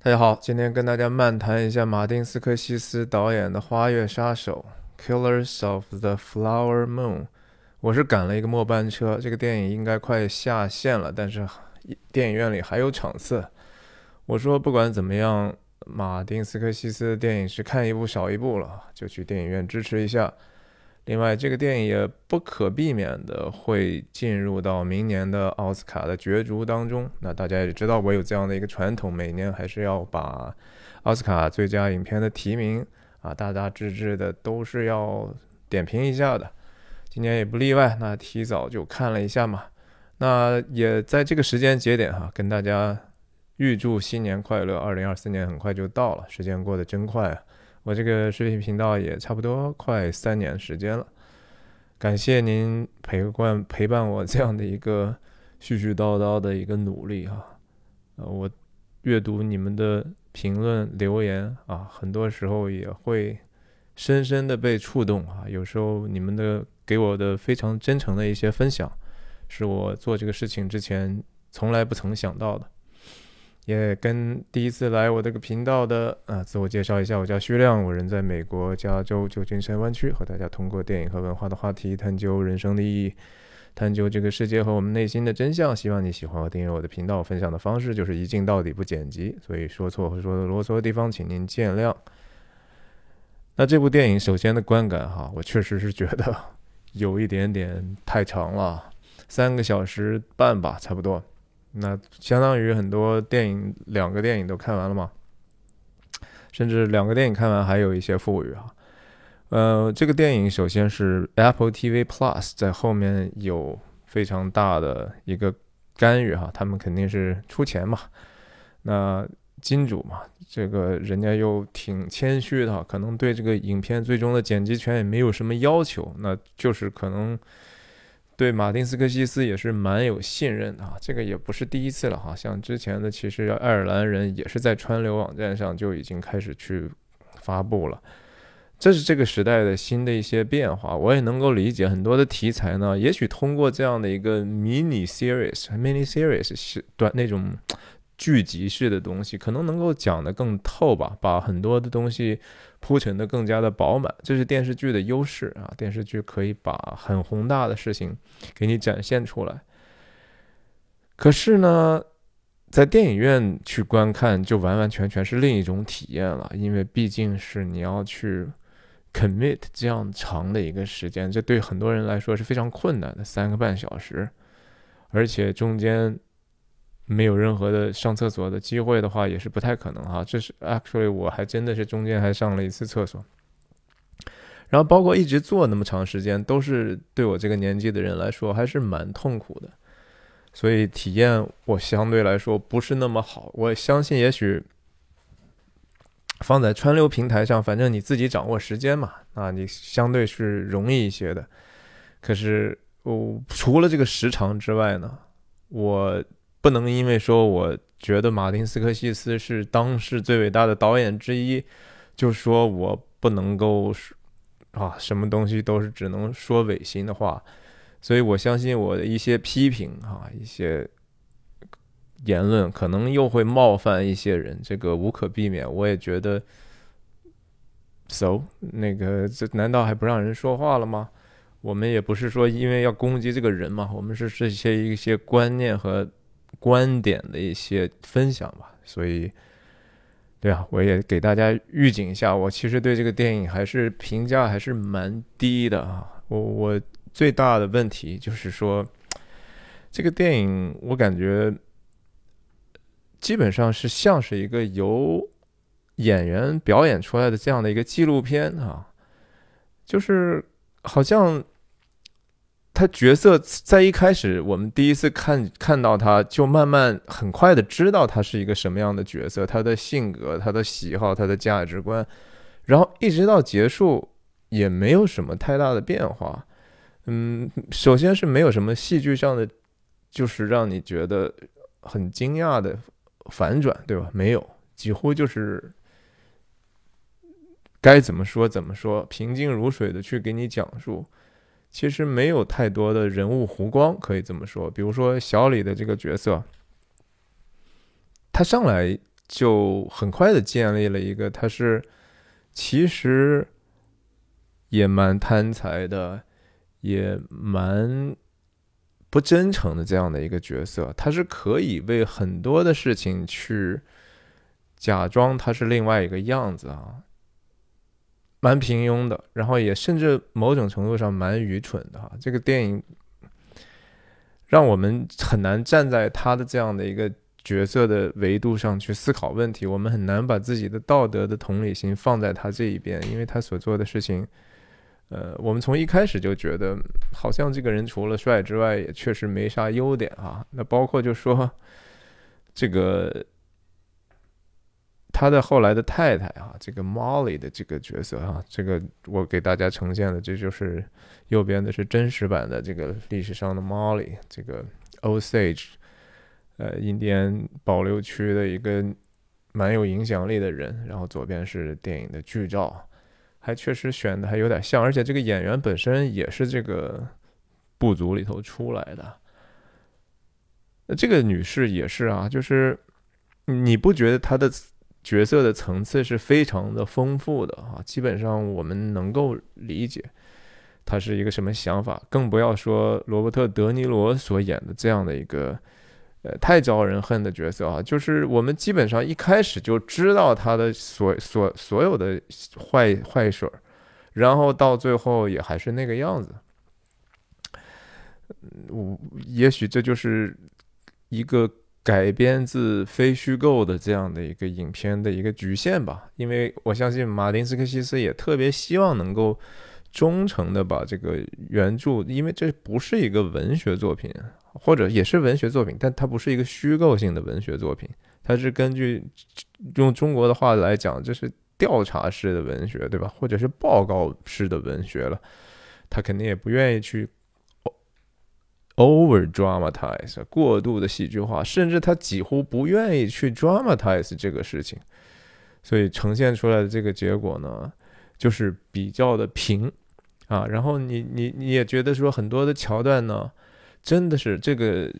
大家好，今天跟大家漫谈一下马丁斯科西斯导演的《花月杀手》（Killers of the Flower Moon）。我是赶了一个末班车，这个电影应该快下线了，但是电影院里还有场次。我说不管怎么样，马丁斯科西斯的电影是看一部少一部了，就去电影院支持一下。另外，这个电影也不可避免的会进入到明年的奥斯卡的角逐当中。那大家也知道，我有这样的一个传统，每年还是要把奥斯卡最佳影片的提名啊，大大致致的都是要点评一下的。今年也不例外，那提早就看了一下嘛。那也在这个时间节点哈，跟大家预祝新年快乐！二零二四年很快就到了，时间过得真快啊。我这个视频频道也差不多快三年时间了，感谢您陪伴陪伴我这样的一个絮絮叨叨的一个努力哈。呃，我阅读你们的评论留言啊，很多时候也会深深的被触动啊。有时候你们的给我的非常真诚的一些分享，是我做这个事情之前从来不曾想到的。也跟第一次来我这个频道的啊，自我介绍一下，我叫徐亮，我人在美国加州旧金山湾区，和大家通过电影和文化的话题，探究人生的意义，探究这个世界和我们内心的真相。希望你喜欢和订阅我的频道。分享的方式就是一镜到底不剪辑，所以说错或说的啰嗦的地方，请您见谅。那这部电影首先的观感哈，我确实是觉得有一点点太长了，三个小时半吧，差不多。那相当于很多电影，两个电影都看完了吗？甚至两个电影看完还有一些富裕哈。呃，这个电影首先是 Apple TV Plus 在后面有非常大的一个干预哈，他们肯定是出钱嘛。那金主嘛，这个人家又挺谦虚的，可能对这个影片最终的剪辑权也没有什么要求，那就是可能。对马丁斯科西斯也是蛮有信任的哈，这个也不是第一次了哈，像之前的其实爱尔兰人也是在川流网站上就已经开始去发布了，这是这个时代的新的一些变化，我也能够理解很多的题材呢，也许通过这样的一个 mini series，mini series 是短那种。聚集式的东西可能能够讲得更透吧，把很多的东西铺陈的更加的饱满，这是电视剧的优势啊。电视剧可以把很宏大的事情给你展现出来。可是呢，在电影院去观看就完完全全是另一种体验了，因为毕竟是你要去 commit 这样长的一个时间，这对很多人来说是非常困难的，三个半小时，而且中间。没有任何的上厕所的机会的话，也是不太可能哈。这是 actually 我还真的是中间还上了一次厕所，然后包括一直坐那么长时间，都是对我这个年纪的人来说还是蛮痛苦的，所以体验我相对来说不是那么好。我相信也许放在川流平台上，反正你自己掌握时间嘛，啊，你相对是容易一些的。可是我除了这个时长之外呢，我。不能因为说我觉得马丁斯科西斯是当世最伟大的导演之一，就说我不能够啊，什么东西都是只能说违心的话。所以我相信我的一些批评啊，一些言论可能又会冒犯一些人，这个无可避免。我也觉得，so 那个这难道还不让人说话了吗？我们也不是说因为要攻击这个人嘛，我们是这些一些观念和。观点的一些分享吧，所以，对啊，我也给大家预警一下，我其实对这个电影还是评价还是蛮低的啊。我我最大的问题就是说，这个电影我感觉基本上是像是一个由演员表演出来的这样的一个纪录片啊，就是好像。他角色在一开始，我们第一次看看到他，就慢慢很快的知道他是一个什么样的角色，他的性格、他的喜好、他的价值观，然后一直到结束也没有什么太大的变化。嗯，首先是没有什么戏剧上的，就是让你觉得很惊讶的反转，对吧？没有，几乎就是该怎么说怎么说，平静如水的去给你讲述。其实没有太多的人物弧光，可以这么说。比如说小李的这个角色，他上来就很快的建立了一个他是其实也蛮贪财的，也蛮不真诚的这样的一个角色。他是可以为很多的事情去假装他是另外一个样子啊，蛮平庸的，然后也甚至某种程度上蛮愚蠢的哈。这个电影让我们很难站在他的这样的一个。角色的维度上去思考问题，我们很难把自己的道德的同理心放在他这一边，因为他所做的事情，呃，我们从一开始就觉得好像这个人除了帅之外，也确实没啥优点啊。那包括就说这个他的后来的太太啊，这个 Molly 的这个角色啊，这个我给大家呈现的，这就是右边的是真实版的这个历史上的 Molly，这个 Osage。呃，印第安保留区的一个蛮有影响力的人，然后左边是电影的剧照，还确实选的还有点像，而且这个演员本身也是这个部族里头出来的。那这个女士也是啊，就是你不觉得她的角色的层次是非常的丰富的啊？基本上我们能够理解他是一个什么想法，更不要说罗伯特·德尼罗所演的这样的一个。呃，太招人恨的角色啊，就是我们基本上一开始就知道他的所所所有的坏坏事儿，然后到最后也还是那个样子。我也许这就是一个改编自非虚构的这样的一个影片的一个局限吧，因为我相信马丁斯科西斯也特别希望能够忠诚的把这个原著，因为这不是一个文学作品。或者也是文学作品，但它不是一个虚构性的文学作品，它是根据用中国的话来讲，这是调查式的文学，对吧？或者是报告式的文学了，他肯定也不愿意去 over dramatize 过度的戏剧化，甚至他几乎不愿意去 dramatize 这个事情，所以呈现出来的这个结果呢，就是比较的平啊。然后你你你也觉得说很多的桥段呢。真的是这个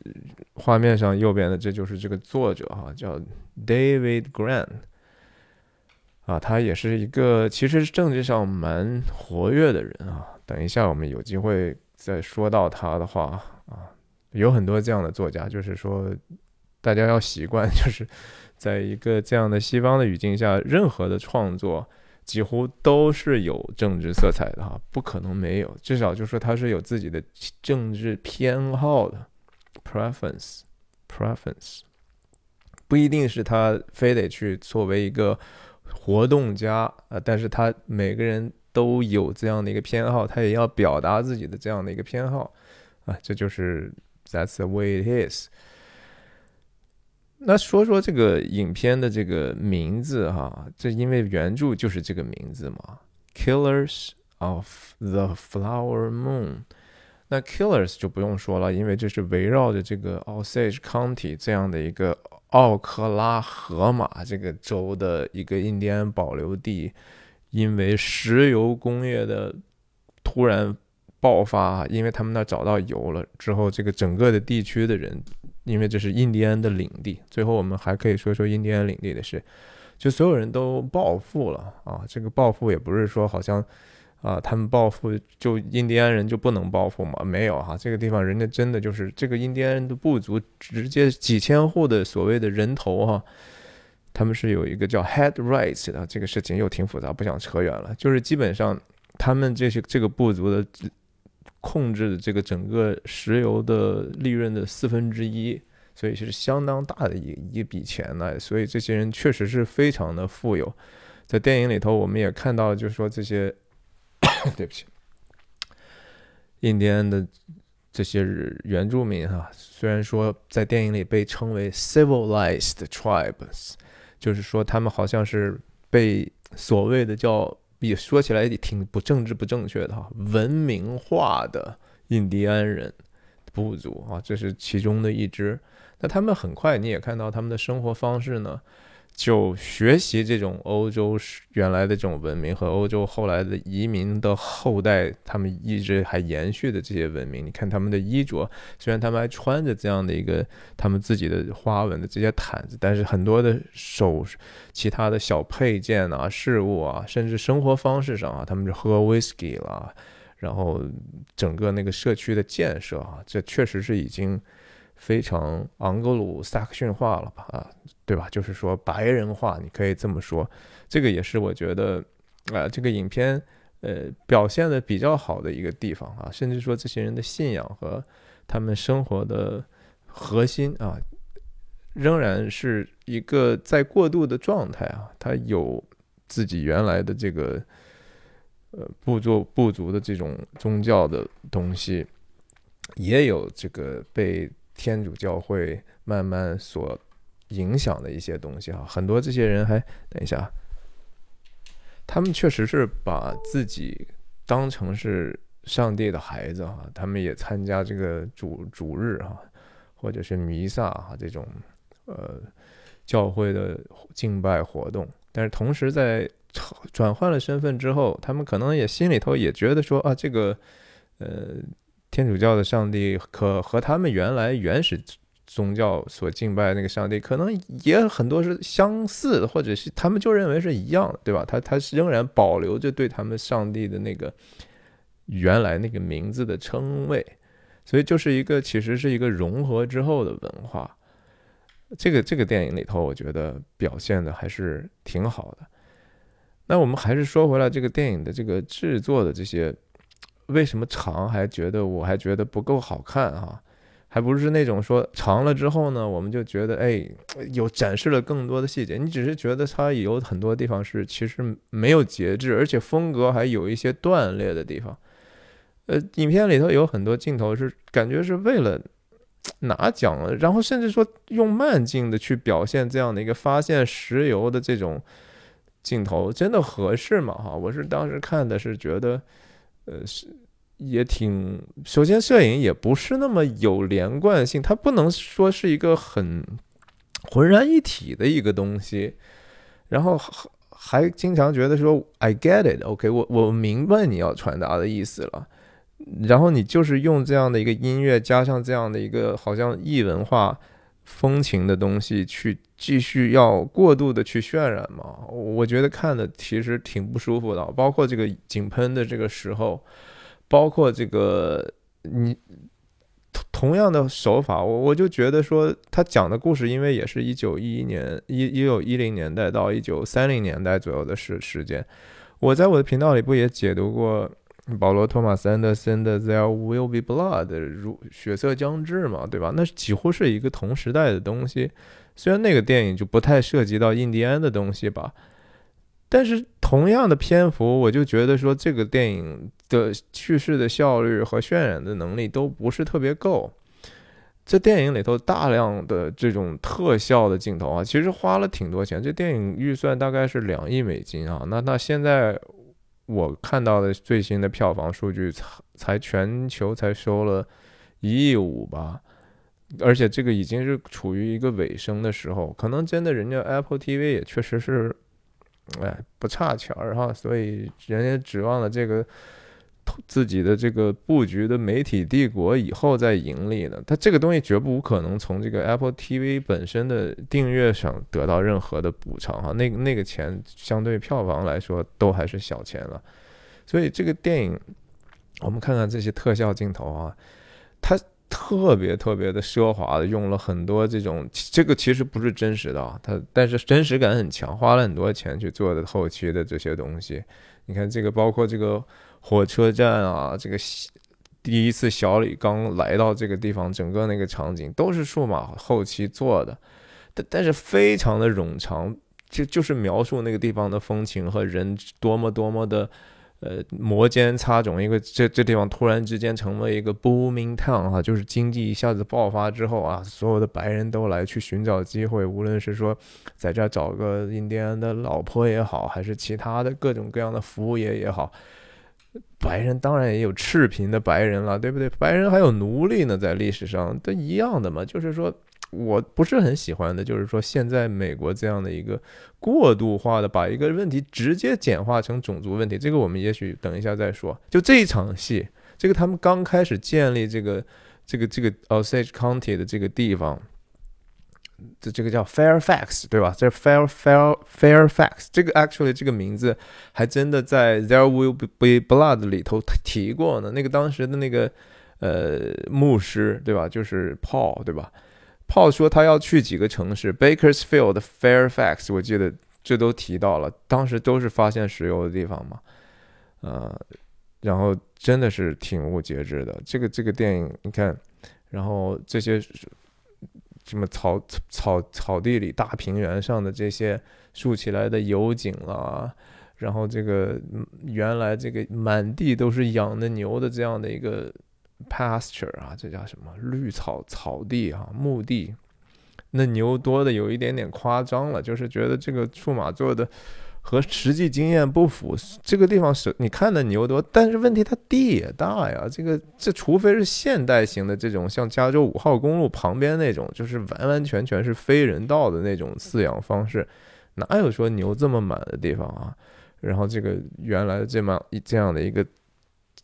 画面上右边的，这就是这个作者哈，叫 David Grant 啊，他也是一个其实政治上蛮活跃的人啊。等一下我们有机会再说到他的话，有很多这样的作家，就是说大家要习惯，就是在一个这样的西方的语境下，任何的创作。几乎都是有政治色彩的哈，不可能没有，至少就说他是有自己的政治偏好的，preference，preference，不一定是他非得去作为一个活动家啊，但是他每个人都有这样的一个偏好，他也要表达自己的这样的一个偏好啊，这就是 that's the way it is。那说说这个影片的这个名字哈，这因为原著就是这个名字嘛，《Killers of the Flower Moon》。那 Killers 就不用说了，因为这是围绕着这个 Osage County 这样的一个奥克拉荷马这个州的一个印第安保留地，因为石油工业的突然爆发，因为他们那找到油了之后，这个整个的地区的人。因为这是印第安的领地，最后我们还可以说说印第安领地的事，就所有人都暴富了啊！这个暴富也不是说好像啊，他们暴富就印第安人就不能暴富嘛？没有哈，这个地方人家真的就是这个印第安人的部族，直接几千户的所谓的人头哈，他们是有一个叫 head rights 的这个事情又挺复杂，不想扯远了，就是基本上他们这些这个部族的。控制的这个整个石油的利润的四分之一，所以是相当大的一一笔钱呢。所以这些人确实是非常的富有。在电影里头，我们也看到，就是说这些，对不起，印第安的这些原住民哈，虽然说在电影里被称为 civilized tribes，就是说他们好像是被所谓的叫。也说起来也挺不政治不正确的哈，文明化的印第安人部族啊，这是其中的一支。那他们很快你也看到他们的生活方式呢，就学习这种欧洲原来的这种文明和欧洲后来的移民的后代，他们一直还延续的这些文明。你看他们的衣着，虽然他们还穿着这样的一个他们自己的花纹的这些毯子，但是很多的手其他的小配件啊、事物啊，甚至生活方式上啊，他们就喝 whisky 了，然后整个那个社区的建设啊，这确实是已经。非常昂格鲁萨克逊化了吧？啊，对吧？就是说白人化，你可以这么说。这个也是我觉得，啊，这个影片呃表现的比较好的一个地方啊。甚至说这些人的信仰和他们生活的核心啊，仍然是一个在过渡的状态啊。他有自己原来的这个呃部族部族的这种宗教的东西，也有这个被。天主教会慢慢所影响的一些东西哈，很多这些人还等一下，他们确实是把自己当成是上帝的孩子哈，他们也参加这个主主日哈，或者是弥撒哈这种呃教会的敬拜活动，但是同时在转换了身份之后，他们可能也心里头也觉得说啊这个呃。天主教的上帝可和他们原来原始宗教所敬拜那个上帝，可能也很多是相似的，或者是他们就认为是一样的，对吧？他他仍然保留着对他们上帝的那个原来那个名字的称谓，所以就是一个其实是一个融合之后的文化。这个这个电影里头，我觉得表现的还是挺好的。那我们还是说回来，这个电影的这个制作的这些。为什么长还觉得我还觉得不够好看啊？还不是那种说长了之后呢，我们就觉得哎，有展示了更多的细节。你只是觉得它有很多地方是其实没有节制，而且风格还有一些断裂的地方。呃，影片里头有很多镜头是感觉是为了拿奖了，然后甚至说用慢镜的去表现这样的一个发现石油的这种镜头，真的合适吗？哈，我是当时看的是觉得。呃，是也挺。首先，摄影也不是那么有连贯性，它不能说是一个很浑然一体的一个东西。然后还经常觉得说，I get it，OK，我我明白你要传达的意思了。然后你就是用这样的一个音乐，加上这样的一个好像异文化风情的东西，去继续要过度的去渲染嘛？我觉得看的其实挺不舒服的，包括这个井喷的这个时候，包括这个你同同样的手法，我我就觉得说他讲的故事，因为也是一九一一年一一九一零年代到一九三零年代左右的时时间，我在我的频道里不也解读过。保罗·托马斯·安德森的《There Will Be Blood》如血色将至嘛，对吧？那几乎是一个同时代的东西。虽然那个电影就不太涉及到印第安的东西吧，但是同样的篇幅，我就觉得说这个电影的叙事的效率和渲染的能力都不是特别够。这电影里头大量的这种特效的镜头啊，其实花了挺多钱。这电影预算大概是两亿美金啊。那那现在。我看到的最新的票房数据才才全球才收了一亿五吧，而且这个已经是处于一个尾声的时候，可能真的人家 Apple TV 也确实是，哎不差钱儿哈，所以人家指望了这个。自己的这个布局的媒体帝国以后再盈利的，它这个东西绝不可能从这个 Apple TV 本身的订阅上得到任何的补偿哈，那那个钱相对票房来说都还是小钱了，所以这个电影我们看看这些特效镜头啊，它特别特别的奢华的用了很多这种，这个其实不是真实的啊，它但是真实感很强，花了很多钱去做的后期的这些东西，你看这个包括这个。火车站啊，这个第一次小李刚来到这个地方，整个那个场景都是数码后期做的，但但是非常的冗长，就就是描述那个地方的风情和人多么多么的呃摩肩擦踵，因为这这地方突然之间成为一个 booming town 哈，就是经济一下子爆发之后啊，所有的白人都来去寻找机会，无论是说在这找个印第安的老婆也好，还是其他的各种各样的服务业也好。白人当然也有赤贫的白人了，对不对？白人还有奴隶呢，在历史上都一样的嘛。就是说，我不是很喜欢的，就是说现在美国这样的一个过度化的把一个问题直接简化成种族问题，这个我们也许等一下再说。就这一场戏，这个他们刚开始建立这个这个这个 Osage County 的这个地方，这这个叫 Fairfax 对吧？这 Fair Fair Fairfax 这个 actually 这个名字还真的在 There Will Be Blood 里头提过呢。那个当时的那个呃牧师对吧？就是 Paul 对吧？？Paul 说他要去几个城市，Bakersfield、Fairfax，我记得这都提到了，当时都是发现石油的地方嘛，呃，然后真的是挺无节制的。这个这个电影你看，然后这些什么草草草地里、大平原上的这些竖起来的油井啦，然后这个原来这个满地都是养的牛的这样的一个。pasture 啊，这叫什么绿草草地啊，墓地，那牛多的有一点点夸张了，就是觉得这个数码做的和实际经验不符。这个地方是你看的牛多，但是问题它地也大呀。这个这除非是现代型的这种，像加州五号公路旁边那种，就是完完全全是非人道的那种饲养方式，哪有说牛这么满的地方啊？然后这个原来这么一这样的一个。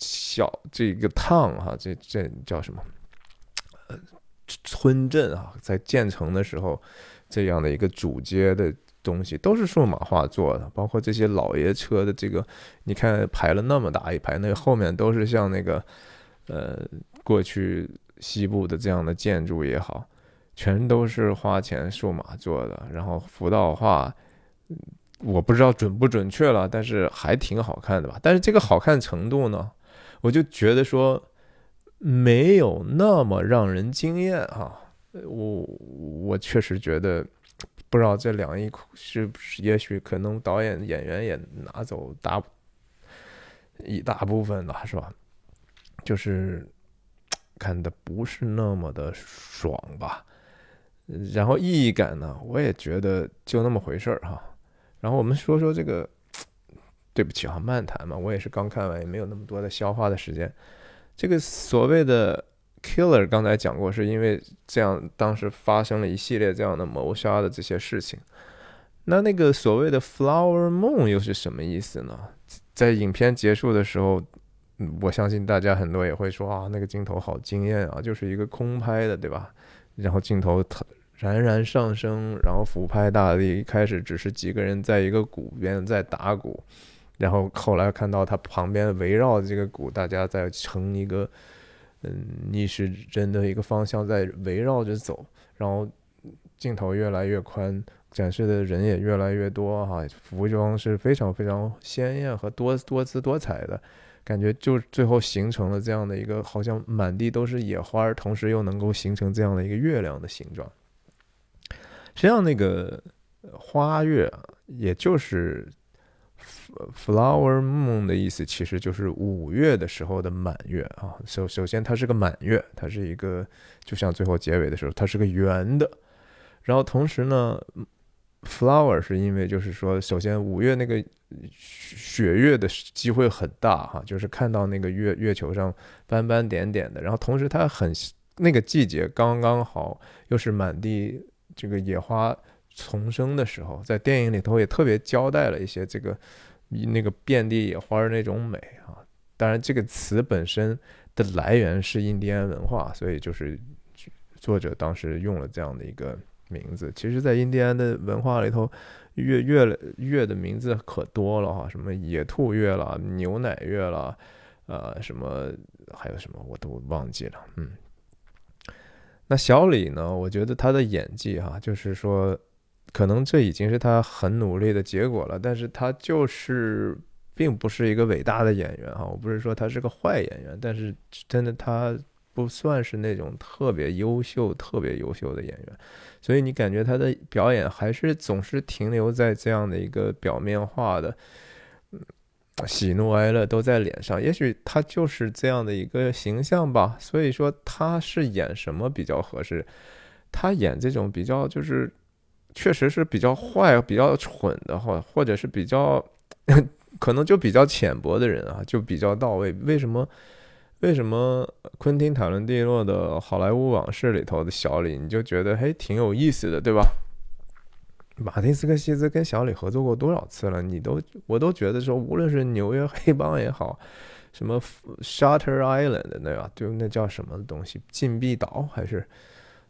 小这个 town 哈，这这叫什么？呃，村镇啊，在建成的时候，这样的一个主街的东西都是数码化做的，包括这些老爷车的这个，你看排了那么大一排，那后面都是像那个呃过去西部的这样的建筑也好，全都是花钱数码做的，然后辅导化。我不知道准不准确了，但是还挺好看的吧？但是这个好看程度呢？我就觉得说没有那么让人惊艳啊！我我确实觉得，不知道这两亿是不是，也许可能导演演员也拿走大一大部分了，是吧？就是看的不是那么的爽吧。然后意义感呢，我也觉得就那么回事儿哈。然后我们说说这个。对不起啊，漫谈嘛，我也是刚看完，也没有那么多的消化的时间。这个所谓的 killer，刚才讲过，是因为这样当时发生了一系列这样的谋杀的这些事情。那那个所谓的 flower moon 又是什么意思呢？在影片结束的时候，我相信大家很多也会说啊，那个镜头好惊艳啊，就是一个空拍的，对吧？然后镜头它冉冉上升，然后俯拍大地，一开始只是几个人在一个鼓边在打鼓。然后后来看到他旁边围绕这个鼓，大家在成一个嗯逆时针的一个方向在围绕着走，然后镜头越来越宽，展示的人也越来越多哈，服装是非常非常鲜艳和多多姿多彩的，感觉就最后形成了这样的一个好像满地都是野花，同时又能够形成这样的一个月亮的形状。实际上那个花月也就是。Flower moon 的意思其实就是五月的时候的满月啊。首首先，它是个满月，它是一个就像最后结尾的时候，它是个圆的。然后同时呢，flower 是因为就是说，首先五月那个雪月的机会很大哈，就是看到那个月月球上斑斑点点的。然后同时它很那个季节刚刚好，又是满地这个野花重生的时候，在电影里头也特别交代了一些这个。那个遍地野花那种美啊，当然这个词本身的来源是印第安文化，所以就是作者当时用了这样的一个名字。其实，在印第安的文化里头，月月月的名字可多了哈，什么野兔月了、牛奶月了，呃，什么还有什么我都忘记了。嗯，那小李呢？我觉得他的演技哈，就是说。可能这已经是他很努力的结果了，但是他就是并不是一个伟大的演员哈。我不是说他是个坏演员，但是真的他不算是那种特别优秀、特别优秀的演员，所以你感觉他的表演还是总是停留在这样的一个表面化的，喜怒哀乐都在脸上。也许他就是这样的一个形象吧。所以说他是演什么比较合适？他演这种比较就是。确实是比较坏、比较蠢的话，或者是比较 可能就比较浅薄的人啊，就比较到位。为什么？为什么昆汀塔伦蒂诺的《好莱坞往事》里头的小李，你就觉得嘿挺有意思的，对吧？马丁斯科西斯跟小李合作过多少次了？你都我都觉得说，无论是纽约黑帮也好，什么 Shutter Island 对吧？就那叫什么东西，禁闭岛还是？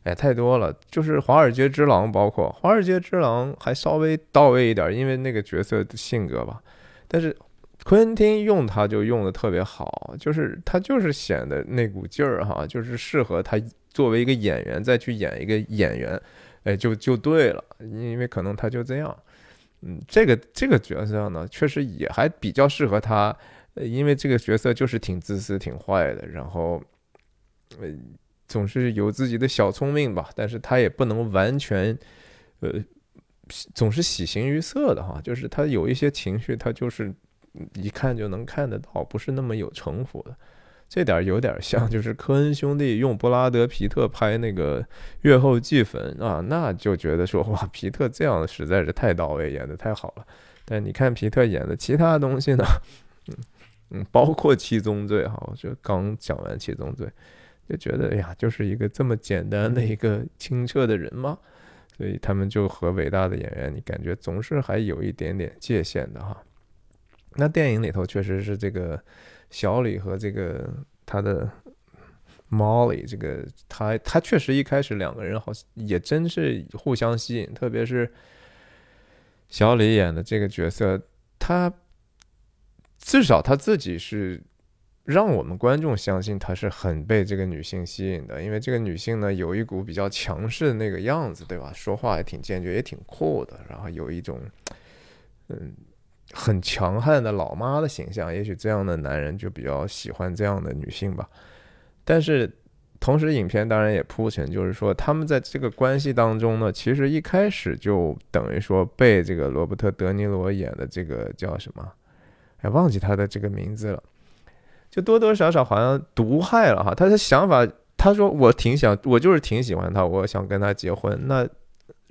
哎，太多了。就是《华尔街之狼》，包括《华尔街之狼》还稍微到位一点，因为那个角色的性格吧。但是昆汀用他就用的特别好，就是他就是显得那股劲儿哈，就是适合他作为一个演员再去演一个演员。哎，就就对了，因为可能他就这样，嗯，这个这个角色呢，确实也还比较适合他，因为这个角色就是挺自私、挺坏的，然后，嗯，总是有自己的小聪明吧，但是他也不能完全，呃，总是喜形于色的哈，就是他有一些情绪，他就是一看就能看得到，不是那么有城府的。这点有点像，就是科恩兄弟用布拉德皮特拍那个《月后祭坟》啊，那就觉得说哇，皮特这样实在是太到位，演的太好了。但你看皮特演的其他东西呢，嗯嗯，包括《七宗罪》哈，我就刚讲完《七宗罪》，就觉得哎呀，就是一个这么简单的一个清澈的人吗，所以他们就和伟大的演员，你感觉总是还有一点点界限的哈。那电影里头确实是这个。小李和这个他的 Molly，这个他他确实一开始两个人好像也真是互相吸引，特别是小李演的这个角色，他至少他自己是让我们观众相信他是很被这个女性吸引的，因为这个女性呢有一股比较强势的那个样子，对吧？说话也挺坚决，也挺酷的，然后有一种嗯。很强悍的老妈的形象，也许这样的男人就比较喜欢这样的女性吧。但是，同时影片当然也铺陈，就是说他们在这个关系当中呢，其实一开始就等于说被这个罗伯特·德尼罗演的这个叫什么？哎，忘记他的这个名字了，就多多少少好像毒害了哈。他的想法，他说我挺想，我就是挺喜欢他，我想跟他结婚。那。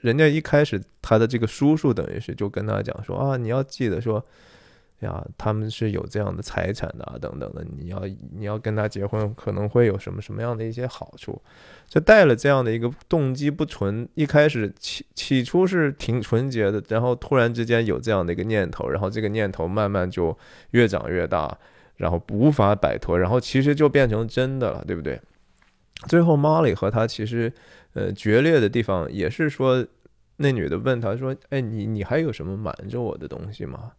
人家一开始他的这个叔叔等于是就跟他讲说啊，你要记得说，呀，他们是有这样的财产的啊，等等的，你要你要跟他结婚可能会有什么什么样的一些好处，就带了这样的一个动机不纯，一开始起起初是挺纯洁的，然后突然之间有这样的一个念头，然后这个念头慢慢就越长越大，然后无法摆脱，然后其实就变成真的了，对不对？最后 Molly 和他其实。呃，决裂的地方也是说，那女的问他说：“哎，你你还有什么瞒着我的东西吗？”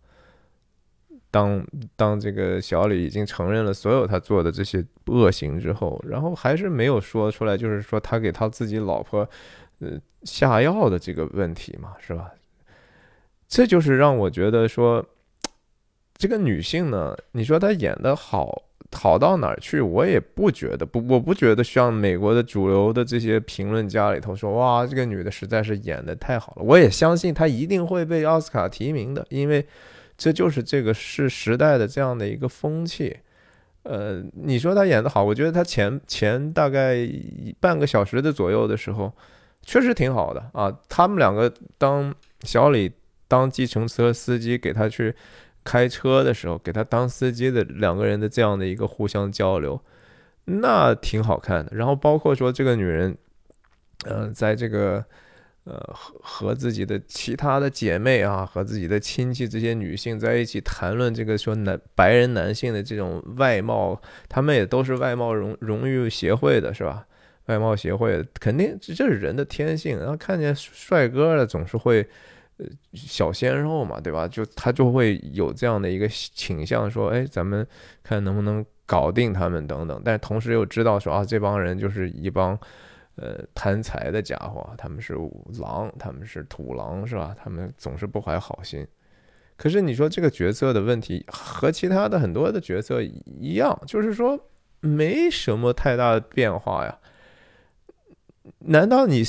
当当这个小李已经承认了所有他做的这些恶行之后，然后还是没有说出来，就是说他给他自己老婆呃下药的这个问题嘛，是吧？这就是让我觉得说，这个女性呢，你说她演的好。好到哪儿去？我也不觉得不，我不觉得像美国的主流的这些评论家里头说，哇，这个女的实在是演的太好了。我也相信她一定会被奥斯卡提名的，因为这就是这个是时代的这样的一个风气。呃，你说她演的好，我觉得她前前大概半个小时的左右的时候，确实挺好的啊。他们两个当小李当计程车司机给他去。开车的时候给他当司机的两个人的这样的一个互相交流，那挺好看的。然后包括说这个女人，嗯，在这个呃和和自己的其他的姐妹啊，和自己的亲戚这些女性在一起谈论这个说男白人男性的这种外貌，他们也都是外貌荣荣誉协会的是吧？外貌协会肯定这是人的天性，然后看见帅哥了总是会。呃，小鲜肉嘛，对吧？就他就会有这样的一个倾向，说，哎，咱们看能不能搞定他们等等。但同时又知道说，啊，这帮人就是一帮呃贪财的家伙，他们是狼，他们是土狼，是吧？他们总是不怀好心。可是你说这个角色的问题和其他的很多的角色一样，就是说没什么太大的变化呀。难道你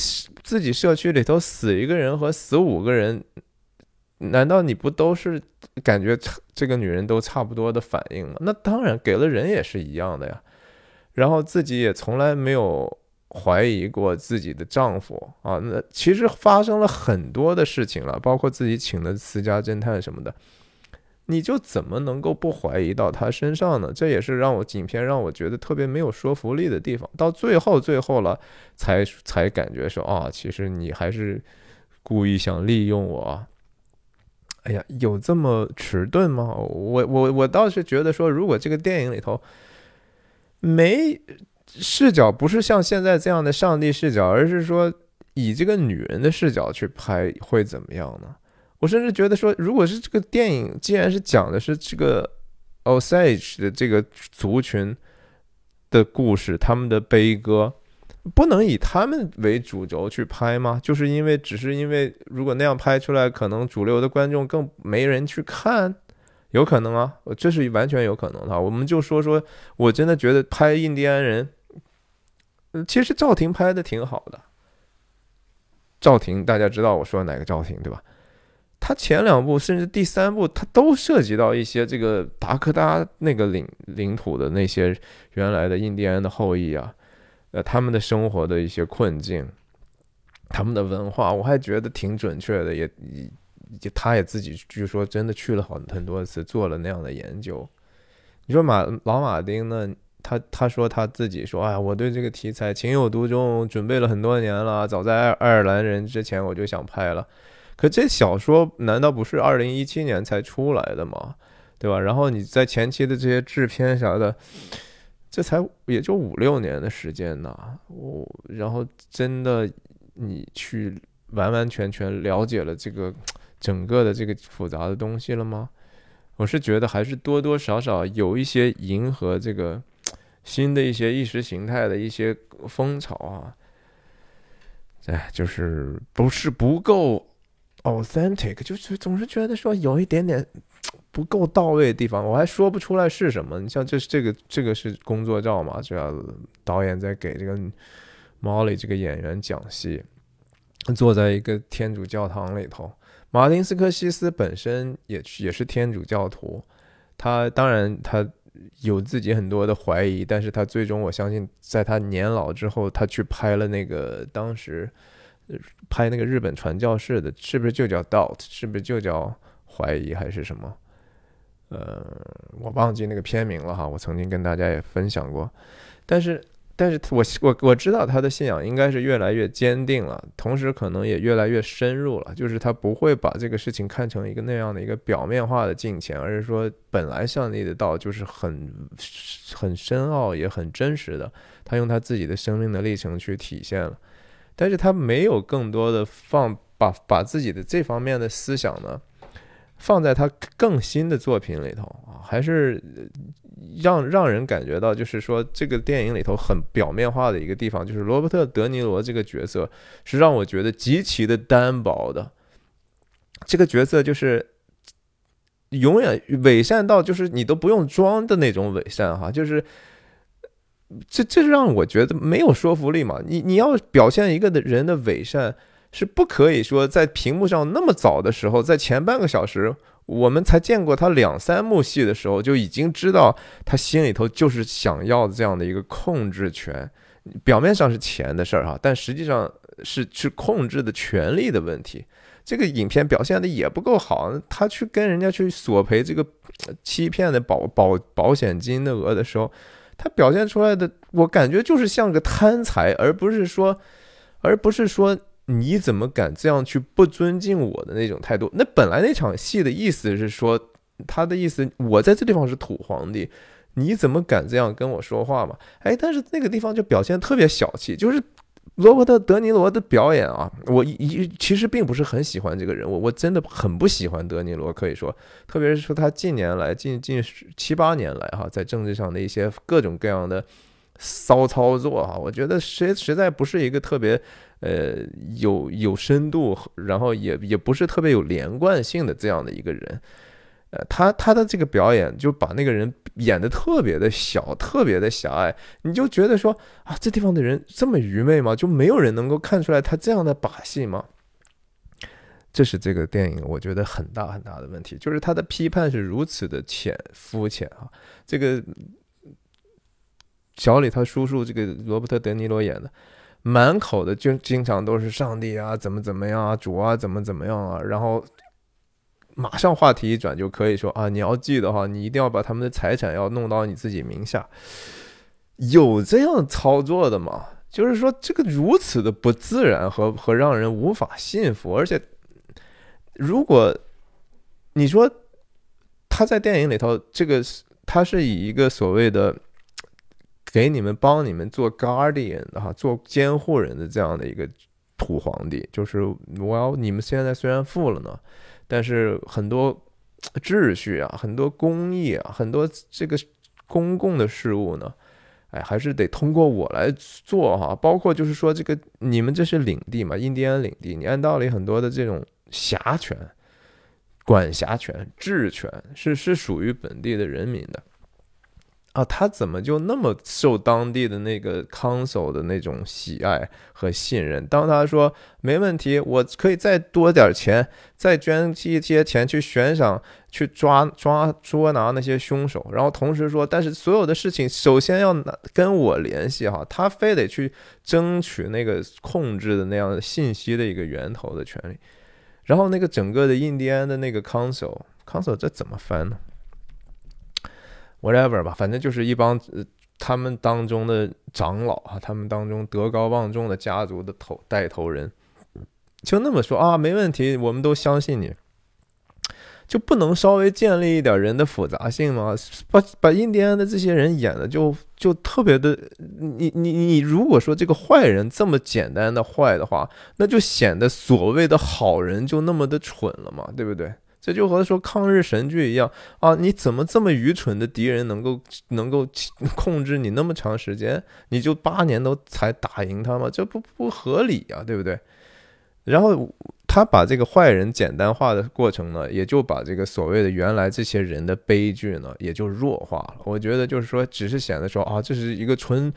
自己社区里头死一个人和死五个人，难道你不都是感觉这个女人都差不多的反应吗？那当然，给了人也是一样的呀。然后自己也从来没有怀疑过自己的丈夫啊。那其实发生了很多的事情了，包括自己请的私家侦探什么的。你就怎么能够不怀疑到他身上呢？这也是让我影片让我觉得特别没有说服力的地方。到最后最后了，才才感觉说啊，其实你还是故意想利用我。哎呀，有这么迟钝吗？我我我倒是觉得说，如果这个电影里头没视角，不是像现在这样的上帝视角，而是说以这个女人的视角去拍，会怎么样呢？我甚至觉得说，如果是这个电影，既然是讲的是这个 Osage 的这个族群的故事，他们的悲歌，不能以他们为主轴去拍吗？就是因为，只是因为，如果那样拍出来，可能主流的观众更没人去看，有可能啊，这是完全有可能的。我们就说说，我真的觉得拍印第安人，其实赵婷拍的挺好的。赵婷，大家知道我说哪个赵婷对吧？他前两部甚至第三部，他都涉及到一些这个达科达那个领领土的那些原来的印第安的后裔啊，呃，他们的生活的一些困境，他们的文化，我还觉得挺准确的，也也他也自己据说真的去了好很多次，做了那样的研究。你说马老马丁呢？他他说他自己说，哎，我对这个题材情有独钟，准备了很多年了，早在爱爱尔兰人之前我就想拍了。可这小说难道不是二零一七年才出来的吗？对吧？然后你在前期的这些制片啥的，这才也就五六年的时间呢。我然后真的你去完完全全了解了这个整个的这个复杂的东西了吗？我是觉得还是多多少少有一些迎合这个新的一些意识形态的一些风潮啊。哎，就是不是不够。Authentic 就是总是觉得说有一点点不够到位的地方，我还说不出来是什么。你像这这个这个是工作照嘛？主要导演在给这个 Molly 这个演员讲戏，坐在一个天主教堂里头。马丁斯科西斯本身也也是天主教徒，他当然他有自己很多的怀疑，但是他最终我相信，在他年老之后，他去拍了那个当时。拍那个日本传教士的，是不是就叫 doubt？是不是就叫怀疑还是什么？呃，我忘记那个片名了哈。我曾经跟大家也分享过，但是，但是我我我知道他的信仰应该是越来越坚定了，同时可能也越来越深入了。就是他不会把这个事情看成一个那样的一个表面化的敬虔，而是说本来上帝的道就是很很深奥也很真实的，他用他自己的生命的历程去体现了。但是他没有更多的放把把自己的这方面的思想呢，放在他更新的作品里头啊，还是让让人感觉到，就是说这个电影里头很表面化的一个地方，就是罗伯特·德尼罗这个角色是让我觉得极其的单薄的。这个角色就是永远伪善到就是你都不用装的那种伪善哈，就是。这这让我觉得没有说服力嘛？你你要表现一个的人的伪善，是不可以说在屏幕上那么早的时候，在前半个小时，我们才见过他两三幕戏的时候，就已经知道他心里头就是想要这样的一个控制权。表面上是钱的事儿哈，但实际上是去控制的权利的问题。这个影片表现的也不够好，他去跟人家去索赔这个欺骗的保保保险金的额的时候。他表现出来的，我感觉就是像个贪财，而不是说，而不是说你怎么敢这样去不尊敬我的那种态度。那本来那场戏的意思是说，他的意思，我在这地方是土皇帝，你怎么敢这样跟我说话嘛？哎，但是那个地方就表现特别小气，就是。罗伯特·德尼罗的表演啊，我一其实并不是很喜欢这个人物，我真的很不喜欢德尼罗，可以说，特别是说他近年来近近七八年来哈，在政治上的一些各种各样的骚操作哈，我觉得实实在不是一个特别呃有有深度，然后也也不是特别有连贯性的这样的一个人。他他的这个表演就把那个人演的特别的小，特别的狭隘，你就觉得说啊，这地方的人这么愚昧吗？就没有人能够看出来他这样的把戏吗？这是这个电影我觉得很大很大的问题，就是他的批判是如此的浅肤浅啊。这个小李他叔叔这个罗伯特·德尼罗演的，满口的就经常都是上帝啊，怎么怎么样啊，主啊，怎么怎么样啊，然后。马上话题一转就可以说啊，你要记得哈，你一定要把他们的财产要弄到你自己名下。有这样操作的吗？就是说这个如此的不自然和和让人无法信服，而且如果你说他在电影里头，这个他是以一个所谓的给你们帮你们做 guardian 的哈，做监护人的这样的一个土皇帝，就是我要你们现在虽然富了呢，但是很多秩序啊，很多公益啊，很多这个公共的事务呢。哎，还是得通过我来做哈，包括就是说，这个你们这是领地嘛，印第安领地，你按道理很多的这种辖权、管辖权、治权是是属于本地的人民的。啊，他怎么就那么受当地的那个 council 的那种喜爱和信任？当他说没问题，我可以再多点钱，再捐一些钱去悬赏，去抓抓捉拿那些凶手，然后同时说，但是所有的事情首先要拿跟我联系哈，他非得去争取那个控制的那样的信息的一个源头的权利，然后那个整个的印第安的那个 council，council 这怎么翻呢？？whatever 吧，反正就是一帮呃他们当中的长老啊，他们当中德高望重的家族的头带头人，就那么说啊，没问题，我们都相信你，就不能稍微建立一点人的复杂性吗？把把印第安的这些人演的就就特别的，你你你，如果说这个坏人这么简单的坏的话，那就显得所谓的好人就那么的蠢了嘛，对不对？这就和说抗日神剧一样啊！你怎么这么愚蠢的敌人能够能够控制你那么长时间？你就八年都才打赢他吗？这不不合理啊，对不对？然后他把这个坏人简单化的过程呢，也就把这个所谓的原来这些人的悲剧呢，也就弱化了。我觉得就是说，只是显得说啊，这是一个纯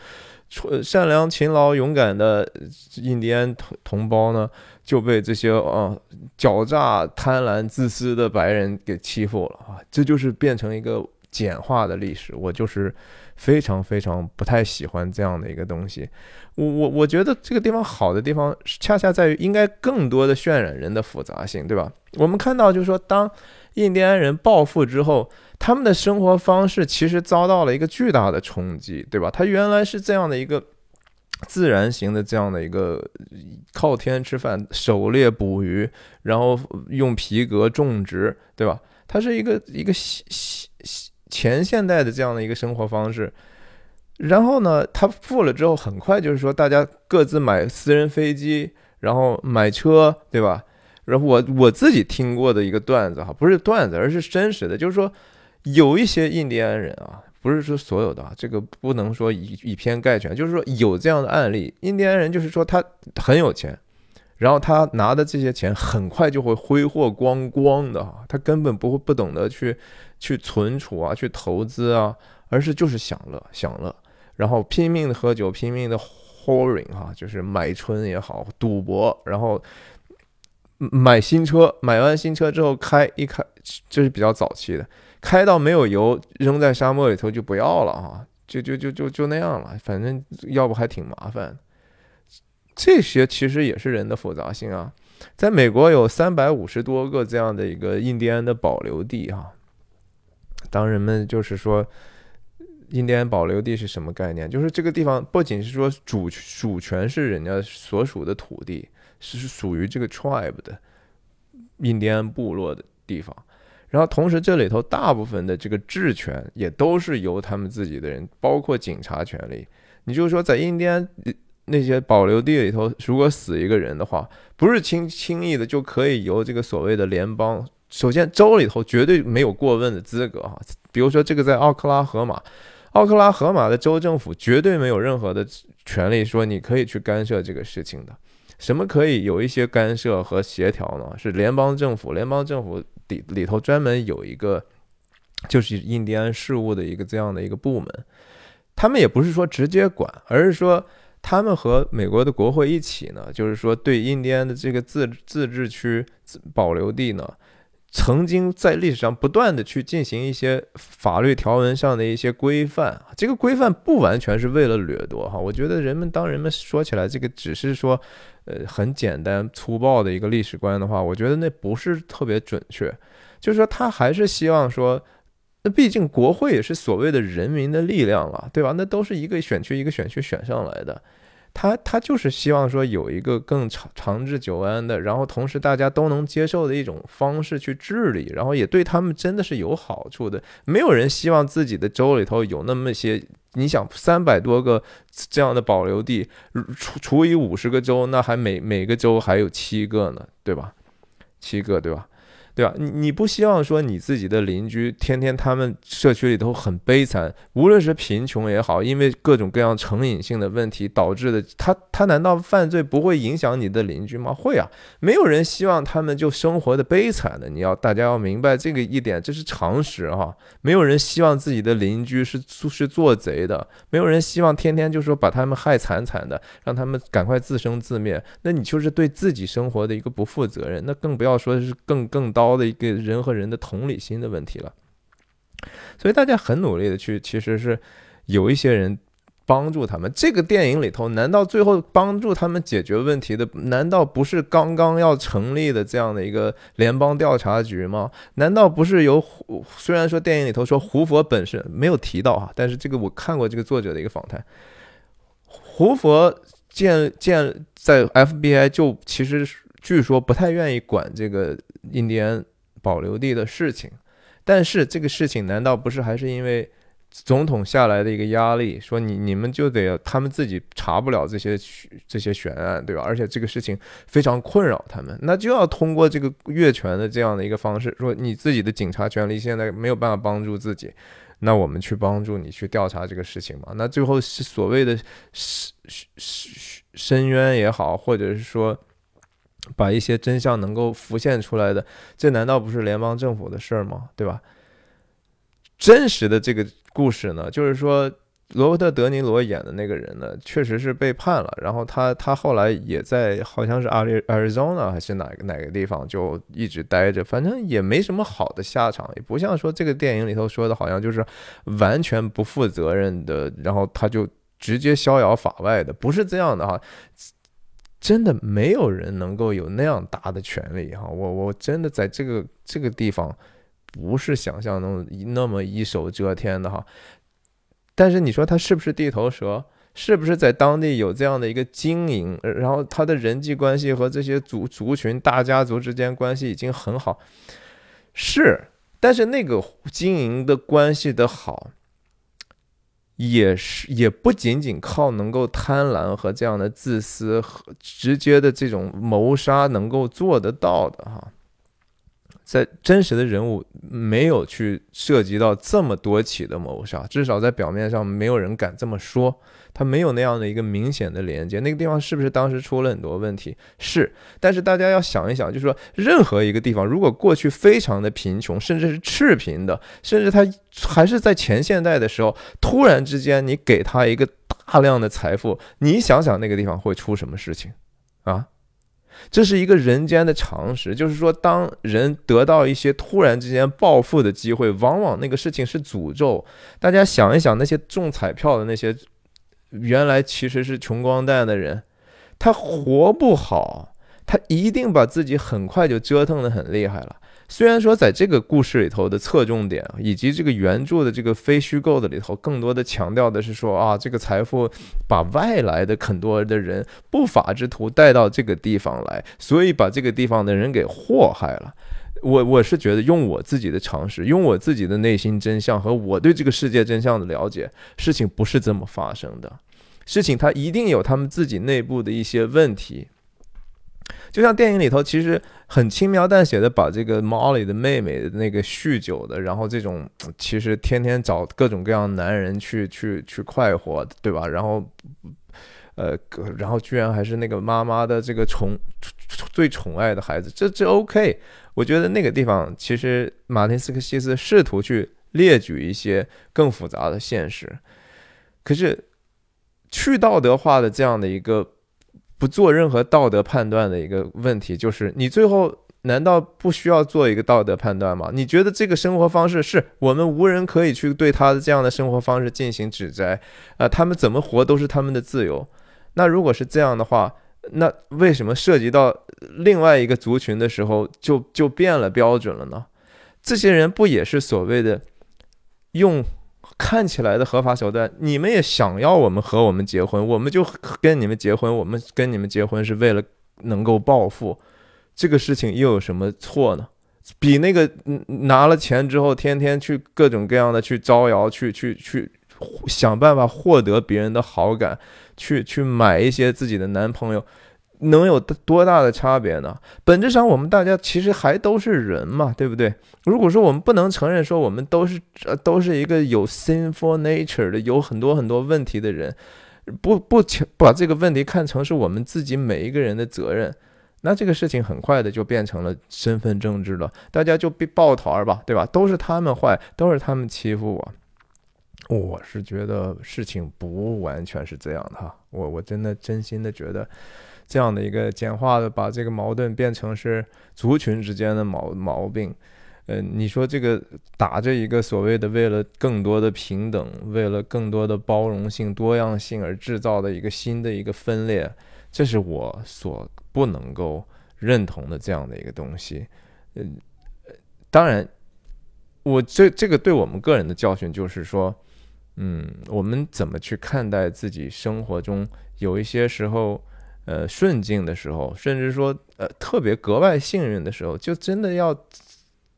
纯善良、勤劳、勇敢的印第安同同胞呢。就被这些啊狡诈、贪婪、自私的白人给欺负了啊！这就是变成一个简化的历史。我就是非常非常不太喜欢这样的一个东西。我我我觉得这个地方好的地方，恰恰在于应该更多的渲染人的复杂性，对吧？我们看到就是说，当印第安人暴富之后，他们的生活方式其实遭到了一个巨大的冲击，对吧？他原来是这样的一个。自然型的这样的一个靠天吃饭、狩猎捕鱼，然后用皮革种植，对吧？它是一个一个现现前现代的这样的一个生活方式。然后呢，他富了之后，很快就是说大家各自买私人飞机，然后买车，对吧？然后我我自己听过的一个段子哈，不是段子，而是真实的，就是说有一些印第安人啊。不是说所有的啊，这个不能说以以偏概全，就是说有这样的案例，印第安人就是说他很有钱，然后他拿的这些钱很快就会挥霍光光的哈，他根本不会不懂得去去存储啊，去投资啊，而是就是享乐享乐，然后拼命的喝酒，拼命的 horing 哈，就是买春也好，赌博，然后买新车，买完新车之后开一开，这是比较早期的。开到没有油，扔在沙漠里头就不要了啊，就就就就就那样了，反正要不还挺麻烦。这些其实也是人的复杂性啊。在美国有三百五十多个这样的一个印第安的保留地哈。当人们就是说，印第安保留地是什么概念？就是这个地方不仅是说主主权是人家所属的土地，是属于这个 tribe 的印第安部落的地方。然后同时，这里头大部分的这个治权也都是由他们自己的人，包括警察权力。你就是说，在印第安那些保留地里头，如果死一个人的话，不是轻轻易的就可以由这个所谓的联邦，首先州里头绝对没有过问的资格哈。比如说这个在奥克拉荷马，奥克拉荷马的州政府绝对没有任何的权利说你可以去干涉这个事情的。什么可以有一些干涉和协调呢？是联邦政府，联邦政府里里头专门有一个，就是印第安事务的一个这样的一个部门。他们也不是说直接管，而是说他们和美国的国会一起呢，就是说对印第安的这个自自治区保留地呢，曾经在历史上不断的去进行一些法律条文上的一些规范，这个规范不完全是为了掠夺哈。我觉得人们当人们说起来这个只是说，呃，很简单粗暴的一个历史观的话，我觉得那不是特别准确。就是说他还是希望说，那毕竟国会也是所谓的人民的力量了，对吧？那都是一个选区一个选区选上来的。他他就是希望说有一个更长长治久安的，然后同时大家都能接受的一种方式去治理，然后也对他们真的是有好处的。没有人希望自己的州里头有那么些，你想三百多个这样的保留地，除除以五十个州，那还每每个州还有七个呢，对吧？七个，对吧？对吧？你你不希望说你自己的邻居天天他们社区里头很悲惨，无论是贫穷也好，因为各种各样成瘾性的问题导致的，他他难道犯罪不会影响你的邻居吗？会啊！没有人希望他们就生活的悲惨的。你要大家要明白这个一点，这是常识哈。没有人希望自己的邻居是是做贼的，没有人希望天天就说把他们害惨惨的，让他们赶快自生自灭。那你就是对自己生活的一个不负责任。那更不要说是更更高。高的一个人和人的同理心的问题了，所以大家很努力的去，其实是有一些人帮助他们。这个电影里头，难道最后帮助他们解决问题的，难道不是刚刚要成立的这样的一个联邦调查局吗？难道不是由胡虽然说电影里头说胡佛本身没有提到啊，但是这个我看过这个作者的一个访谈，胡佛建建在 FBI 就其实据说不太愿意管这个。印第安保留地的事情，但是这个事情难道不是还是因为总统下来的一个压力，说你你们就得他们自己查不了这些这些悬案，对吧？而且这个事情非常困扰他们，那就要通过这个越权的这样的一个方式，说你自己的警察权力现在没有办法帮助自己，那我们去帮助你去调查这个事情嘛？那最后是所谓的深深深渊也好，或者是说。把一些真相能够浮现出来的，这难道不是联邦政府的事儿吗？对吧？真实的这个故事呢，就是说罗伯特·德尼罗演的那个人呢，确实是被判了，然后他他后来也在好像是阿里 Arizona 还是哪个哪个地方就一直待着，反正也没什么好的下场，也不像说这个电影里头说的，好像就是完全不负责任的，然后他就直接逍遥法外的，不是这样的哈。真的没有人能够有那样大的权利哈，我我真的在这个这个地方不是想象中那么一手遮天的哈。但是你说他是不是地头蛇？是不是在当地有这样的一个经营？然后他的人际关系和这些族族群大家族之间关系已经很好，是，但是那个经营的关系的好。也是，也不仅仅靠能够贪婪和这样的自私和直接的这种谋杀能够做得到的哈。在真实的人物没有去涉及到这么多起的谋杀，至少在表面上没有人敢这么说。他没有那样的一个明显的连接，那个地方是不是当时出了很多问题？是，但是大家要想一想，就是说任何一个地方，如果过去非常的贫穷，甚至是赤贫的，甚至他还是在前现代的时候，突然之间你给他一个大量的财富，你想想那个地方会出什么事情啊？这是一个人间的常识，就是说，当人得到一些突然之间暴富的机会，往往那个事情是诅咒。大家想一想，那些中彩票的那些，原来其实是穷光蛋的人，他活不好，他一定把自己很快就折腾的很厉害了。虽然说在这个故事里头的侧重点，以及这个原著的这个非虚构的里头，更多的强调的是说啊，这个财富把外来的很多的人不法之徒带到这个地方来，所以把这个地方的人给祸害了。我我是觉得用我自己的常识，用我自己的内心真相和我对这个世界真相的了解，事情不是这么发生的，事情它一定有他们自己内部的一些问题。就像电影里头，其实很轻描淡写的把这个 Molly 的妹妹的那个酗酒的，然后这种其实天天找各种各样男人去去去快活，对吧？然后，呃，然后居然还是那个妈妈的这个宠最宠爱的孩子，这这 OK？我觉得那个地方其实马丁斯科西斯试图去列举一些更复杂的现实，可是去道德化的这样的一个。不做任何道德判断的一个问题，就是你最后难道不需要做一个道德判断吗？你觉得这个生活方式是我们无人可以去对他的这样的生活方式进行指摘？啊，他们怎么活都是他们的自由。那如果是这样的话，那为什么涉及到另外一个族群的时候就就变了标准了呢？这些人不也是所谓的用看起来的合法手段？你们也想要我们和我们结婚，我们就跟你们结婚。我们跟你们结婚是为了能够报复，这个事情又有什么错呢？比那个拿了钱之后天天去各种各样的去招摇，去去去想办法获得别人的好感。去去买一些自己的男朋友，能有多大的差别呢？本质上，我们大家其实还都是人嘛，对不对？如果说我们不能承认说我们都是呃都是一个有 sinful nature 的，有很多很多问题的人，不不把这个问题看成是我们自己每一个人的责任，那这个事情很快的就变成了身份政治了，大家就被抱团儿吧，对吧？都是他们坏，都是他们欺负我。我是觉得事情不完全是这样的哈，我我真的真心的觉得，这样的一个简化的把这个矛盾变成是族群之间的毛毛病，嗯，你说这个打着一个所谓的为了更多的平等，为了更多的包容性、多样性而制造的一个新的一个分裂，这是我所不能够认同的这样的一个东西，嗯，当然，我这这个对我们个人的教训就是说。嗯，我们怎么去看待自己生活中有一些时候，呃，顺境的时候，甚至说，呃，特别格外幸运的时候，就真的要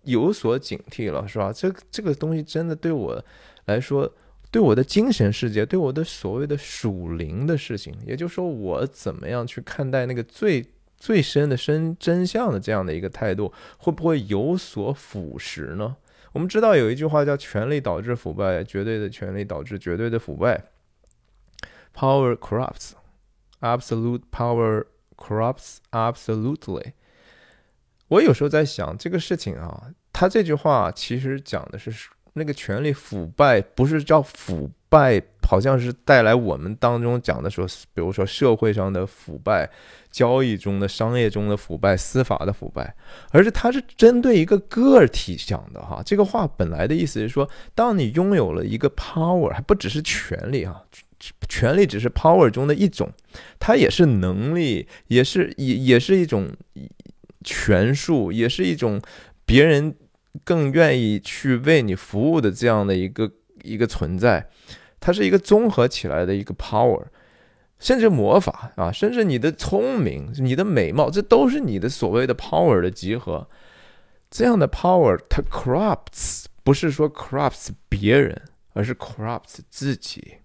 有所警惕了，是吧？这这个东西真的对我来说，对我的精神世界，对我的所谓的属灵的事情，也就是说，我怎么样去看待那个最最深的深真相的这样的一个态度，会不会有所腐蚀呢？我们知道有一句话叫“权力导致腐败”，绝对的权力导致绝对的腐败。Power corrupts, absolute power corrupts absolutely。我有时候在想这个事情啊，他这句话其实讲的是那个权力腐败，不是叫腐败，好像是带来我们当中讲的说，比如说社会上的腐败。交易中的、商业中的腐败、司法的腐败，而是它是针对一个个体讲的哈。这个话本来的意思是说，当你拥有了一个 power，还不只是权力哈，权力只是 power 中的一种，它也是能力，也是也也是一种权术，也是一种别人更愿意去为你服务的这样的一个一个存在，它是一个综合起来的一个 power。甚至魔法啊，甚至你的聪明、你的美貌，这都是你的所谓的 power 的集合。这样的 power 它 corrupts，不是说 corrupts 别人，而是 corrupts 自己。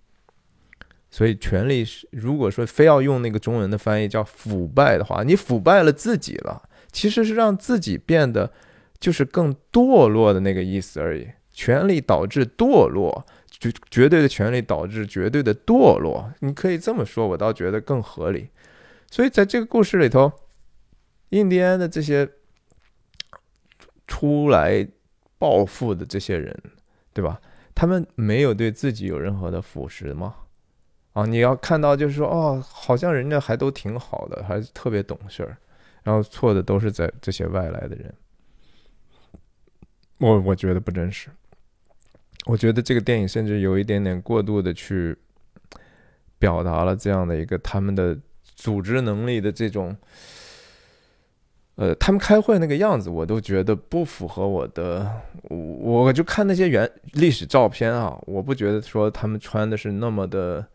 所以权力是，如果说非要用那个中文的翻译叫腐败的话，你腐败了自己了，其实是让自己变得就是更堕落的那个意思而已。权力导致堕落。绝绝对的权利导致绝对的堕落，你可以这么说，我倒觉得更合理。所以在这个故事里头，印第安的这些出来暴富的这些人，对吧？他们没有对自己有任何的腐蚀吗？啊，你要看到就是说，哦，好像人家还都挺好的，还特别懂事儿，然后错的都是在这些外来的人。我我觉得不真实。我觉得这个电影甚至有一点点过度的去表达了这样的一个他们的组织能力的这种，呃，他们开会那个样子，我都觉得不符合我的。我我就看那些原历史照片啊，我不觉得说他们穿的是那么的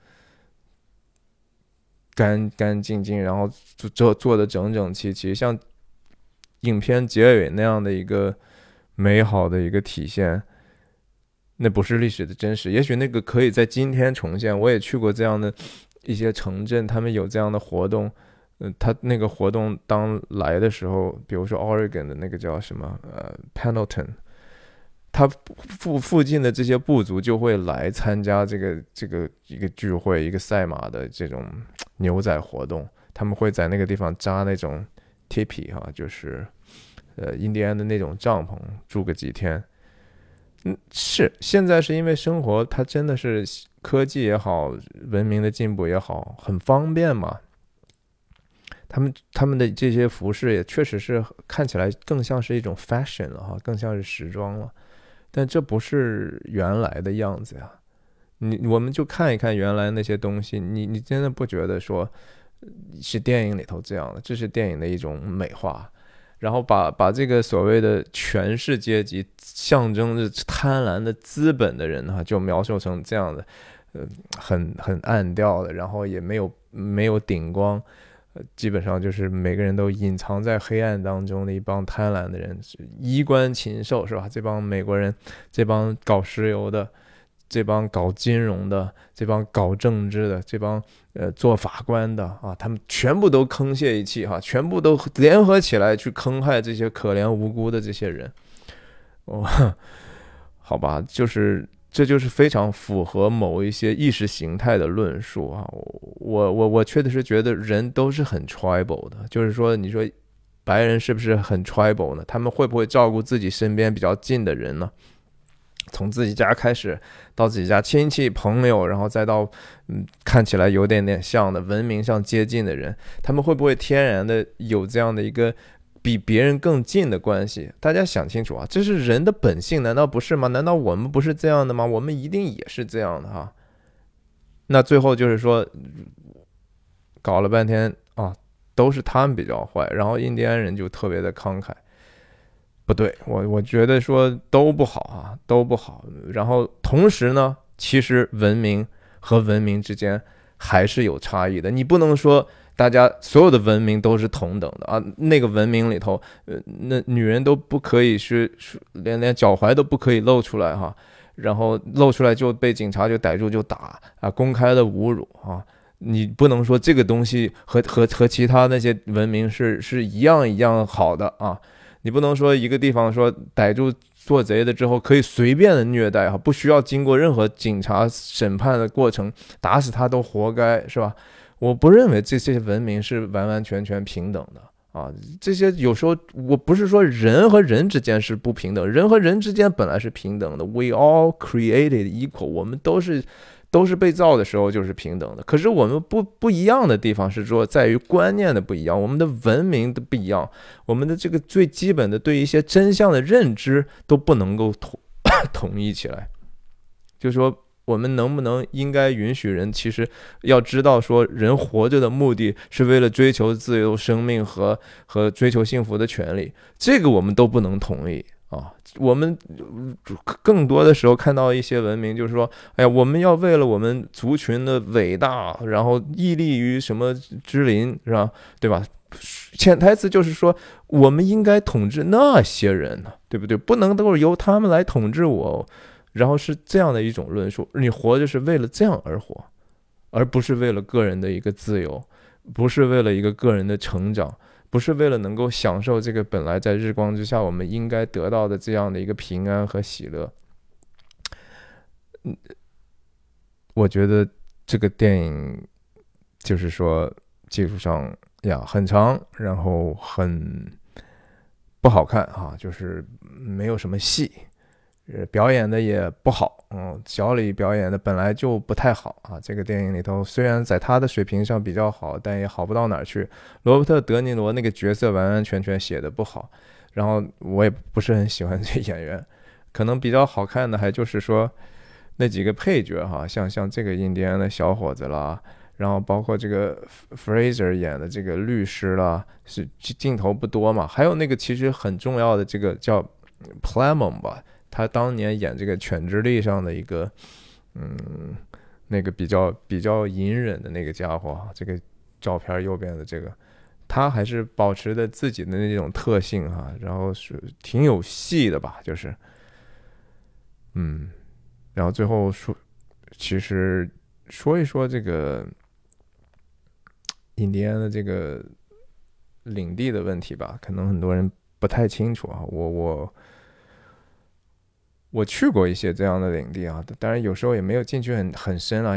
干干净净，然后做做做的整整齐齐，像影片结尾那样的一个美好的一个体现。那不是历史的真实，也许那个可以在今天重现。我也去过这样的一些城镇，他们有这样的活动。嗯，他那个活动当来的时候，比如说 Oregon 的那个叫什么呃 Pendleton，他附附近的这些部族就会来参加这个这个一个聚会，一个赛马的这种牛仔活动。他们会在那个地方扎那种 tipi 哈，就是呃印第安的那种帐篷，住个几天。嗯，是现在是因为生活，它真的是科技也好，文明的进步也好，很方便嘛。他们他们的这些服饰也确实是看起来更像是一种 fashion 了哈，更像是时装了。但这不是原来的样子呀。你我们就看一看原来那些东西，你你真的不觉得说是电影里头这样的？这是电影的一种美化。然后把把这个所谓的权势阶级，象征着贪婪的资本的人哈，就描述成这样的，呃，很很暗调的，然后也没有没有顶光，基本上就是每个人都隐藏在黑暗当中的一帮贪婪的人，衣冠禽兽是吧？这帮美国人，这帮搞石油的。这帮搞金融的，这帮搞政治的，这帮呃做法官的啊，他们全部都坑泄一气哈，全部都联合起来去坑害这些可怜无辜的这些人。哦，好吧，就是这就是非常符合某一些意识形态的论述啊。我我我确实是觉得人都是很 tribal 的，就是说你说白人是不是很 tribal 呢？他们会不会照顾自己身边比较近的人呢？从自己家开始，到自己家亲戚朋友，然后再到嗯看起来有点点像的文明上接近的人，他们会不会天然的有这样的一个比别人更近的关系？大家想清楚啊，这是人的本性，难道不是吗？难道我们不是这样的吗？我们一定也是这样的哈。那最后就是说，搞了半天啊，都是他们比较坏，然后印第安人就特别的慷慨。不对，我我觉得说都不好啊，都不好。然后同时呢，其实文明和文明之间还是有差异的。你不能说大家所有的文明都是同等的啊。那个文明里头，呃，那女人都不可以是是连连脚踝都不可以露出来哈，然后露出来就被警察就逮住就打啊，公开的侮辱啊。你不能说这个东西和和和其他那些文明是是一样一样好的啊。你不能说一个地方说逮住做贼的之后可以随便的虐待哈，不需要经过任何警察审判的过程，打死他都活该是吧？我不认为这些文明是完完全全平等的啊！这些有时候我不是说人和人之间是不平等，人和人之间本来是平等的，We all created equal，我们都是。都是被造的时候就是平等的，可是我们不不一样的地方是说在于观念的不一样，我们的文明的不一样，我们的这个最基本的对一些真相的认知都不能够统 统一起来。就说我们能不能应该允许人，其实要知道说人活着的目的是为了追求自由、生命和和追求幸福的权利，这个我们都不能同意。啊，我们更多的时候看到一些文明，就是说，哎呀，我们要为了我们族群的伟大，然后屹立于什么之林，是吧？对吧？潜台词就是说，我们应该统治那些人呢，对不对？不能都是由他们来统治我，然后是这样的一种论述。你活着是为了这样而活，而不是为了个人的一个自由，不是为了一个个人的成长。不是为了能够享受这个本来在日光之下我们应该得到的这样的一个平安和喜乐。嗯，我觉得这个电影就是说技术上呀很长，然后很不好看哈，就是没有什么戏。表演的也不好，嗯，小李表演的本来就不太好啊。这个电影里头，虽然在他的水平上比较好，但也好不到哪儿去。罗伯特·德尼罗那个角色完完全全写的不好，然后我也不是很喜欢这演员。可能比较好看的还就是说那几个配角哈，像像这个印第安的小伙子啦，然后包括这个 Fraser 演的这个律师啦，是镜头不多嘛。还有那个其实很重要的这个叫 Plamon 吧。他当年演这个《犬之力》上的一个，嗯，那个比较比较隐忍的那个家伙，这个照片右边的这个，他还是保持着自己的那种特性哈，然后是挺有戏的吧，就是，嗯，然后最后说，其实说一说这个印第安的这个领地的问题吧，可能很多人不太清楚啊，我我。我去过一些这样的领地啊，当然有时候也没有进去很很深啊。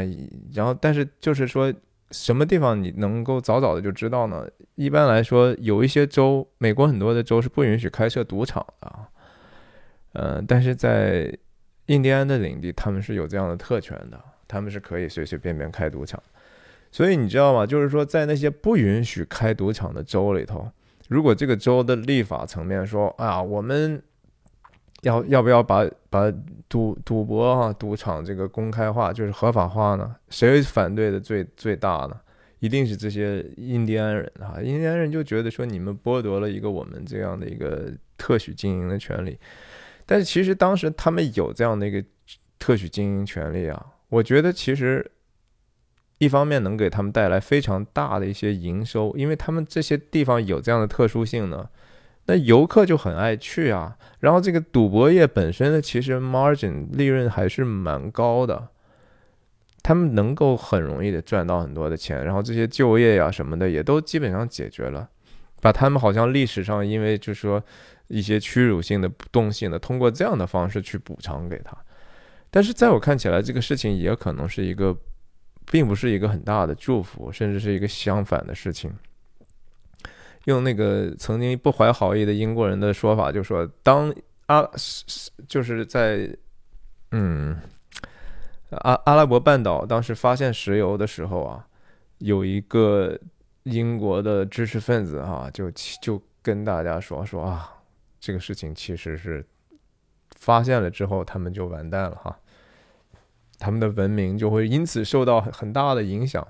然后，但是就是说，什么地方你能够早早的就知道呢？一般来说，有一些州，美国很多的州是不允许开设赌场的啊。嗯，但是在印第安的领地，他们是有这样的特权的，他们是可以随随便便开赌场。所以你知道吗？就是说，在那些不允许开赌场的州里头，如果这个州的立法层面说啊，我们要要不要把把赌赌博哈赌场这个公开化，就是合法化呢？谁反对的最最大呢？一定是这些印第安人哈，印第安人就觉得说你们剥夺了一个我们这样的一个特许经营的权利。但是其实当时他们有这样的一个特许经营权利啊，我觉得其实。一方面能给他们带来非常大的一些营收，因为他们这些地方有这样的特殊性呢，那游客就很爱去啊。然后这个赌博业本身呢，其实 margin 利润还是蛮高的，他们能够很容易的赚到很多的钱。然后这些就业呀什么的也都基本上解决了，把他们好像历史上因为就说一些屈辱性的不动性的，通过这样的方式去补偿给他。但是在我看起来，这个事情也可能是一个。并不是一个很大的祝福，甚至是一个相反的事情。用那个曾经不怀好意的英国人的说法，就说当阿就是在嗯阿阿拉伯半岛当时发现石油的时候啊，有一个英国的知识分子哈，就就跟大家说说啊，这个事情其实是发现了之后，他们就完蛋了哈。他们的文明就会因此受到很大的影响，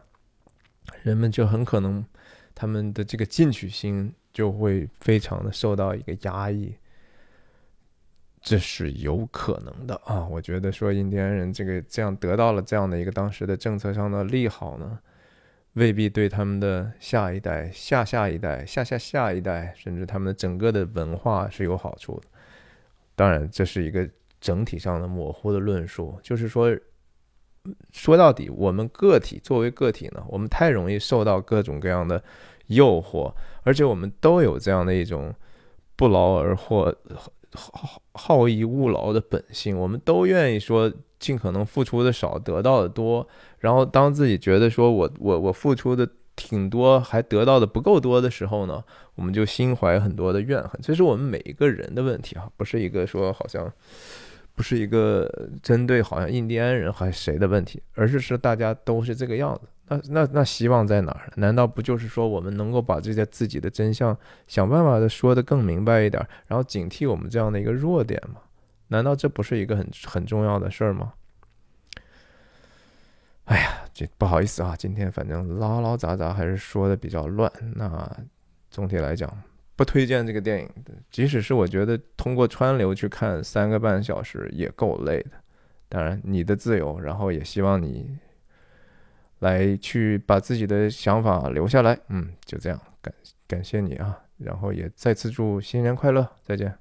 人们就很可能他们的这个进取心就会非常的受到一个压抑，这是有可能的啊！我觉得说印第安人这个这样得到了这样的一个当时的政策上的利好呢，未必对他们的下一代、下下一代、下下下一代，甚至他们的整个的文化是有好处的。当然，这是一个整体上的模糊的论述，就是说。说到底，我们个体作为个体呢，我们太容易受到各种各样的诱惑，而且我们都有这样的一种不劳而获、好好逸恶劳的本性。我们都愿意说尽可能付出的少，得到的多。然后当自己觉得说我我我付出的挺多，还得到的不够多的时候呢，我们就心怀很多的怨恨。这是我们每一个人的问题啊，不是一个说好像。不是一个针对好像印第安人还是谁的问题，而是说大家都是这个样子。那那那希望在哪儿？难道不就是说我们能够把这些自己的真相想办法的说的更明白一点，然后警惕我们这样的一个弱点吗？难道这不是一个很很重要的事儿吗？哎呀，这不好意思啊，今天反正唠唠杂杂还是说的比较乱。那总体来讲。不推荐这个电影，即使是我觉得通过川流去看三个半小时也够累的。当然，你的自由，然后也希望你来去把自己的想法留下来。嗯，就这样，感感谢你啊，然后也再次祝新年快乐，再见。